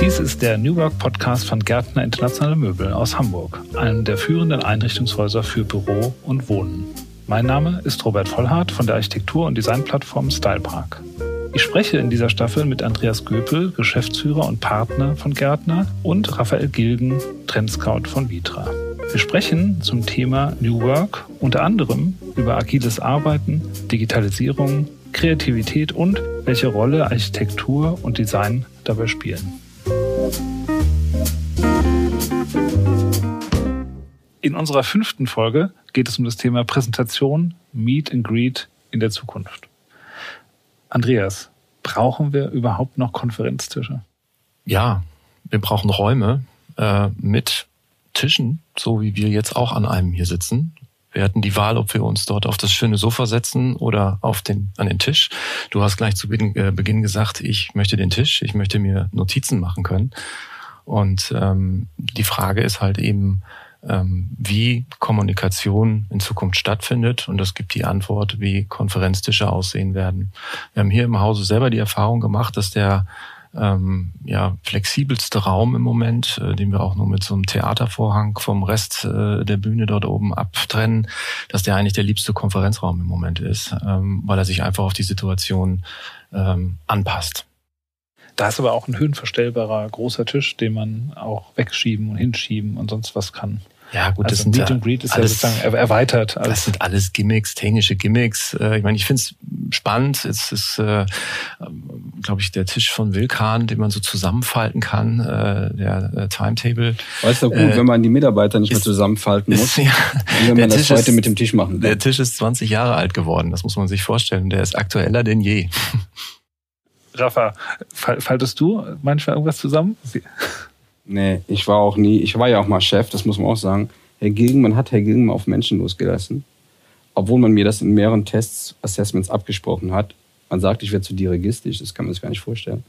Dies ist der New Work Podcast von Gärtner Internationale Möbel aus Hamburg, einem der führenden Einrichtungshäuser für Büro und Wohnen. Mein Name ist Robert Vollhardt von der Architektur- und Designplattform Stylepark. Ich spreche in dieser Staffel mit Andreas Göpel, Geschäftsführer und Partner von Gärtner, und Raphael Gilgen, Trendscout von Vitra. Wir sprechen zum Thema New Work unter anderem über agiles Arbeiten, Digitalisierung, Kreativität und welche Rolle Architektur und Design dabei spielen. In unserer fünften Folge geht es um das Thema Präsentation, Meet and Greet in der Zukunft. Andreas, brauchen wir überhaupt noch Konferenztische? Ja, wir brauchen Räume äh, mit Tischen, so wie wir jetzt auch an einem hier sitzen. Wir hatten die Wahl, ob wir uns dort auf das schöne Sofa setzen oder auf den, an den Tisch. Du hast gleich zu Beginn, äh, Beginn gesagt, ich möchte den Tisch, ich möchte mir Notizen machen können. Und ähm, die Frage ist halt eben, ähm, wie Kommunikation in Zukunft stattfindet. Und das gibt die Antwort, wie Konferenztische aussehen werden. Wir haben hier im Hause selber die Erfahrung gemacht, dass der ähm, ja, flexibelste Raum im Moment, äh, den wir auch nur mit so einem Theatervorhang vom Rest äh, der Bühne dort oben abtrennen, dass der eigentlich der liebste Konferenzraum im Moment ist, ähm, weil er sich einfach auf die Situation ähm, anpasst. Da ist aber auch ein höhenverstellbarer großer Tisch, den man auch wegschieben und hinschieben und sonst was kann. Ja, gut, also das sind Meet and Greet ist alles, ja sozusagen erweitert. Alles. Das sind alles Gimmicks, technische Gimmicks. Äh, ich meine, ich finde es spannend. Es ist, äh, glaube ich, der Tisch von Wilkan, den man so zusammenfalten kann, äh, der äh, Timetable. Weißt du, gut, äh, wenn man die Mitarbeiter nicht ist, mehr zusammenfalten muss, ist, ja, wenn man das heute ist, mit dem Tisch machen kann. Der Tisch ist 20 Jahre alt geworden, das muss man sich vorstellen. Der ist aktueller denn je. Rafa, faltest du manchmal irgendwas zusammen? Nee, ich war auch nie, ich war ja auch mal Chef, das muss man auch sagen. Herr Gilgen, man hat Herr Gilgen mal auf Menschen losgelassen. Obwohl man mir das in mehreren Tests, Assessments abgesprochen hat. Man sagt, ich werde zu dirigistisch, das kann man sich gar nicht vorstellen.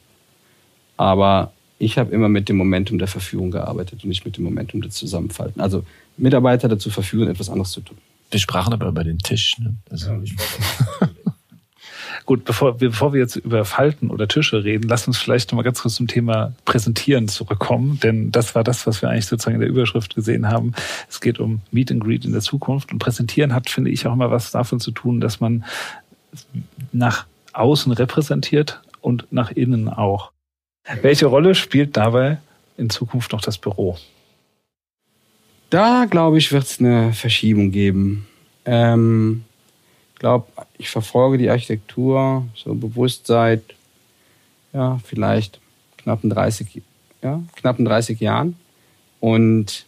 Aber ich habe immer mit dem Momentum der Verführung gearbeitet und nicht mit dem Momentum des Zusammenfalten. Also Mitarbeiter dazu verführen, etwas anderes zu tun. Wir sprachen aber über den Tisch. Ne? Also ja, Gut, bevor, bevor wir jetzt über Falten oder Tische reden, lass uns vielleicht nochmal ganz kurz zum Thema Präsentieren zurückkommen, denn das war das, was wir eigentlich sozusagen in der Überschrift gesehen haben. Es geht um Meet and Greet in der Zukunft und Präsentieren hat, finde ich, auch immer was davon zu tun, dass man nach außen repräsentiert und nach innen auch. Welche Rolle spielt dabei in Zukunft noch das Büro? Da, glaube ich, wird es eine Verschiebung geben. Ähm, glaube, ich verfolge die Architektur so bewusst seit ja, vielleicht knappen 30, ja, knappen 30 Jahren. Und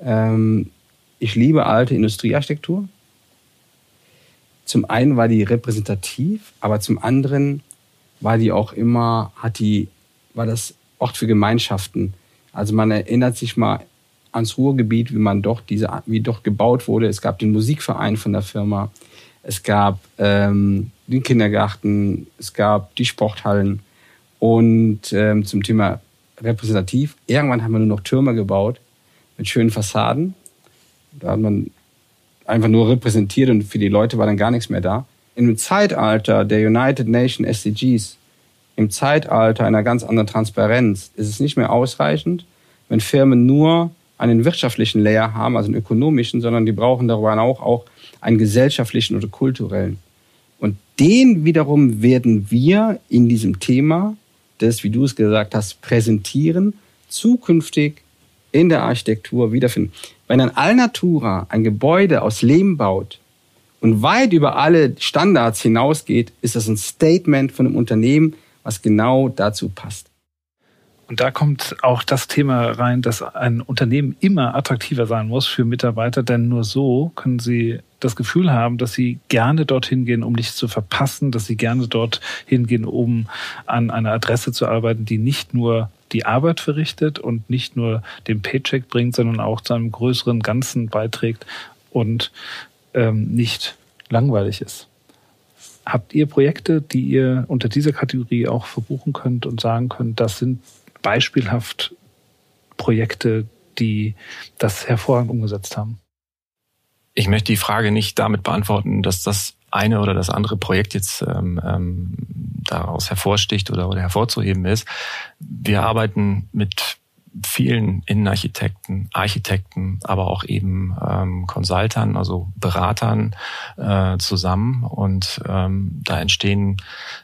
ähm, ich liebe alte Industriearchitektur. Zum einen war die repräsentativ, aber zum anderen war die auch immer, hat die, war das Ort für Gemeinschaften. Also man erinnert sich mal ans Ruhrgebiet, wie man doch diese, wie doch gebaut wurde. Es gab den Musikverein von der Firma, es gab ähm, den Kindergarten, es gab die Sporthallen und ähm, zum Thema repräsentativ. Irgendwann haben wir nur noch Türme gebaut mit schönen Fassaden. Da hat man einfach nur repräsentiert und für die Leute war dann gar nichts mehr da. Im Zeitalter der United Nations SDGs, im Zeitalter einer ganz anderen Transparenz, ist es nicht mehr ausreichend, wenn Firmen nur einen wirtschaftlichen Layer haben, also einen ökonomischen, sondern die brauchen darüber auch, auch einen gesellschaftlichen oder kulturellen. Und den wiederum werden wir in diesem Thema, das, wie du es gesagt hast, präsentieren, zukünftig in der Architektur wiederfinden. Wenn ein Alnatura ein Gebäude aus Lehm baut und weit über alle Standards hinausgeht, ist das ein Statement von einem Unternehmen, was genau dazu passt. Und da kommt auch das Thema rein, dass ein Unternehmen immer attraktiver sein muss für Mitarbeiter, denn nur so können sie das Gefühl haben, dass sie gerne dorthin gehen, um nichts zu verpassen, dass sie gerne dorthin gehen, um an einer Adresse zu arbeiten, die nicht nur die Arbeit verrichtet und nicht nur den Paycheck bringt, sondern auch zu einem größeren Ganzen beiträgt und ähm, nicht langweilig ist. Habt ihr Projekte, die ihr unter dieser Kategorie auch verbuchen könnt und sagen könnt, das sind beispielhaft Projekte, die das hervorragend umgesetzt haben? Ich möchte die Frage nicht damit beantworten, dass das eine oder das andere Projekt jetzt ähm, ähm, daraus hervorsticht oder, oder hervorzuheben ist. Wir arbeiten mit vielen Innenarchitekten, Architekten, aber auch eben ähm, Consultern, also Beratern äh, zusammen. Und ähm, da entstehen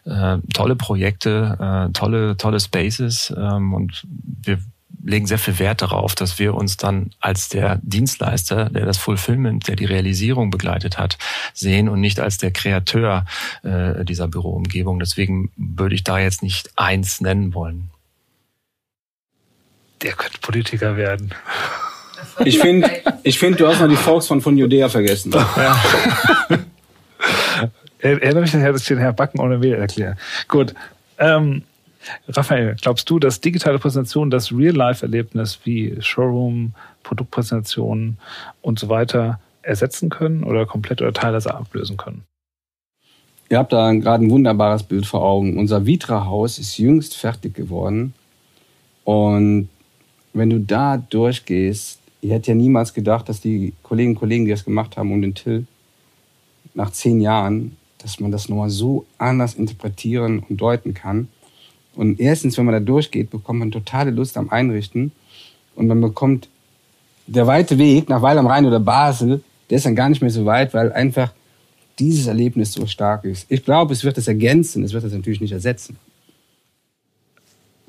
äh, tolle Projekte, äh, tolle, tolle Spaces. Ähm, und wir legen sehr viel Wert darauf, dass wir uns dann als der Dienstleister, der das Fulfillment, der die Realisierung begleitet hat, sehen und nicht als der Kreateur äh, dieser Büroumgebung. Deswegen würde ich da jetzt nicht eins nennen wollen. Der könnte Politiker werden. Ich finde, ich find, du hast noch die Volksfront von Judäa vergessen. Ja. Erinnere mich daher, dass ich den Herr Backen ohne Mehl erkläre. Gut. Ähm, Raphael, glaubst du, dass digitale Präsentationen das Real-Life-Erlebnis wie Showroom, Produktpräsentationen und so weiter ersetzen können oder komplett oder teilweise ablösen können? Ihr habt da gerade ein wunderbares Bild vor Augen. Unser Vitra-Haus ist jüngst fertig geworden. Und wenn du da durchgehst, ihr hättet ja niemals gedacht, dass die Kolleginnen und Kollegen, die das gemacht haben um den Till, nach zehn Jahren, dass man das nochmal so anders interpretieren und deuten kann. Und erstens, wenn man da durchgeht, bekommt man totale Lust am Einrichten. Und man bekommt der weite Weg nach Weil am Rhein oder Basel, der ist dann gar nicht mehr so weit, weil einfach dieses Erlebnis so stark ist. Ich glaube, es wird das ergänzen, es wird das natürlich nicht ersetzen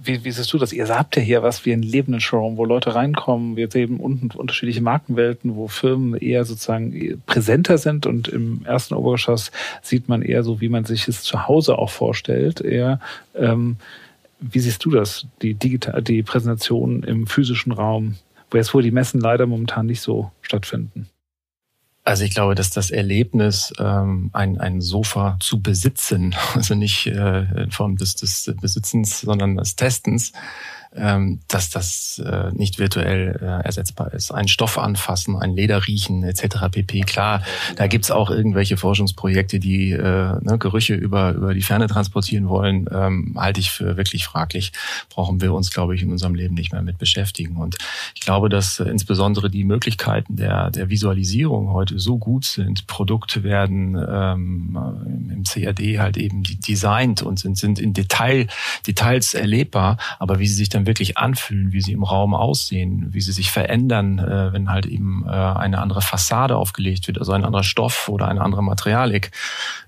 wie, wie siehst du das? Ihr habt ja hier was wie einen lebenden Showroom, wo Leute reinkommen. Wir sehen unten unterschiedliche Markenwelten, wo Firmen eher sozusagen präsenter sind und im ersten Obergeschoss sieht man eher so, wie man sich es zu Hause auch vorstellt. Eher, ähm, wie siehst du das? Die digital, die Präsentation im physischen Raum, wo jetzt wohl die Messen leider momentan nicht so stattfinden. Also ich glaube, dass das Erlebnis, ähm, ein, ein Sofa zu besitzen, also nicht äh, in Form des, des Besitzens, sondern des Testens, dass das äh, nicht virtuell äh, ersetzbar ist. Ein Stoff anfassen, ein Leder riechen etc. pp. Klar, da gibt's auch irgendwelche Forschungsprojekte, die äh, ne, Gerüche über, über die Ferne transportieren wollen, ähm, halte ich für wirklich fraglich. Brauchen wir uns, glaube ich, in unserem Leben nicht mehr mit beschäftigen. Und ich glaube, dass äh, insbesondere die Möglichkeiten der, der Visualisierung heute so gut sind. Produkte werden ähm, im CAD halt eben designt und sind, sind in Detail, Details erlebbar, aber wie sie sich dann dann wirklich anfühlen, wie sie im Raum aussehen, wie sie sich verändern, äh, wenn halt eben äh, eine andere Fassade aufgelegt wird, also ein anderer Stoff oder eine andere Materialik.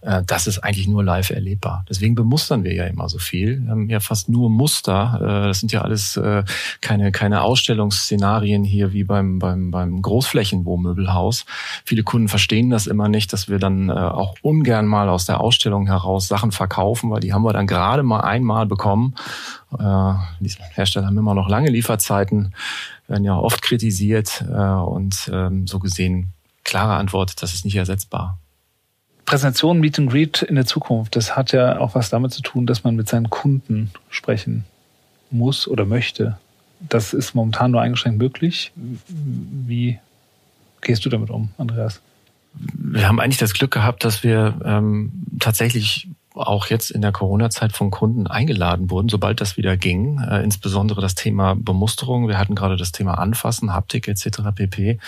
Äh, das ist eigentlich nur live erlebbar. Deswegen bemustern wir ja immer so viel. Wir haben ja fast nur Muster. Äh, das sind ja alles äh, keine, keine Ausstellungsszenarien hier wie beim, beim, beim Großflächenwohnmöbelhaus. Viele Kunden verstehen das immer nicht, dass wir dann auch ungern mal aus der Ausstellung heraus Sachen verkaufen, weil die haben wir dann gerade mal einmal bekommen äh, die Hersteller haben immer noch lange Lieferzeiten, werden ja oft kritisiert und ähm, so gesehen klare Antwort, das ist nicht ersetzbar. Präsentation, Meet and Greet in der Zukunft, das hat ja auch was damit zu tun, dass man mit seinen Kunden sprechen muss oder möchte. Das ist momentan nur eingeschränkt möglich. Wie gehst du damit um, Andreas? Wir haben eigentlich das Glück gehabt, dass wir ähm, tatsächlich auch jetzt in der Corona-Zeit von Kunden eingeladen wurden, sobald das wieder ging. Äh, insbesondere das Thema Bemusterung. Wir hatten gerade das Thema Anfassen, Haptik etc. pp.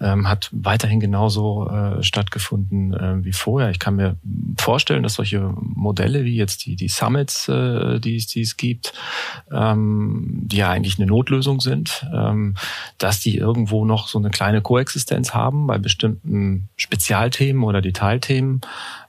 Ähm, hat weiterhin genauso äh, stattgefunden äh, wie vorher. Ich kann mir vorstellen, dass solche Modelle wie jetzt die, die Summits, äh, die, die es gibt, ähm, die ja eigentlich eine Notlösung sind, ähm, dass die irgendwo noch so eine kleine Koexistenz haben bei bestimmten Spezialthemen oder Detailthemen.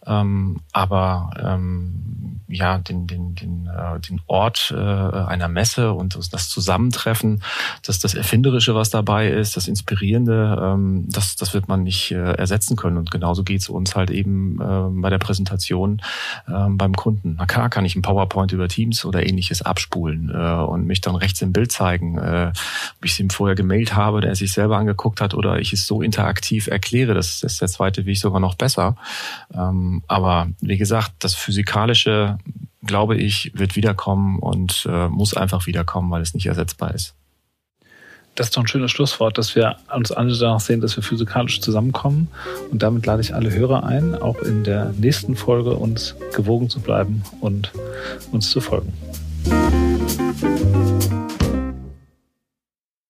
Ähm, aber ähm, ja, den, den, den, äh, den Ort äh, einer Messe und das Zusammentreffen, das, das Erfinderische, was dabei ist, das Inspirierende, ähm, das, das wird man nicht äh, ersetzen können. Und genauso geht's uns halt eben äh, bei der Präsentation äh, beim Kunden. Na klar kann ich ein PowerPoint über Teams oder ähnliches abspulen äh, und mich dann rechts im Bild zeigen, äh, ob ich es ihm vorher gemailt habe, der es sich selber angeguckt hat oder ich es so interaktiv erkläre. Das ist der zweite Weg sogar noch besser. Aber wie gesagt, das Physikalische, glaube ich, wird wiederkommen und äh, muss einfach wiederkommen, weil es nicht ersetzbar ist. Das ist doch ein schönes Schlusswort, dass wir uns alle danach sehen, dass wir physikalisch zusammenkommen. Und damit lade ich alle Hörer ein, auch in der nächsten Folge uns gewogen zu bleiben und uns zu folgen.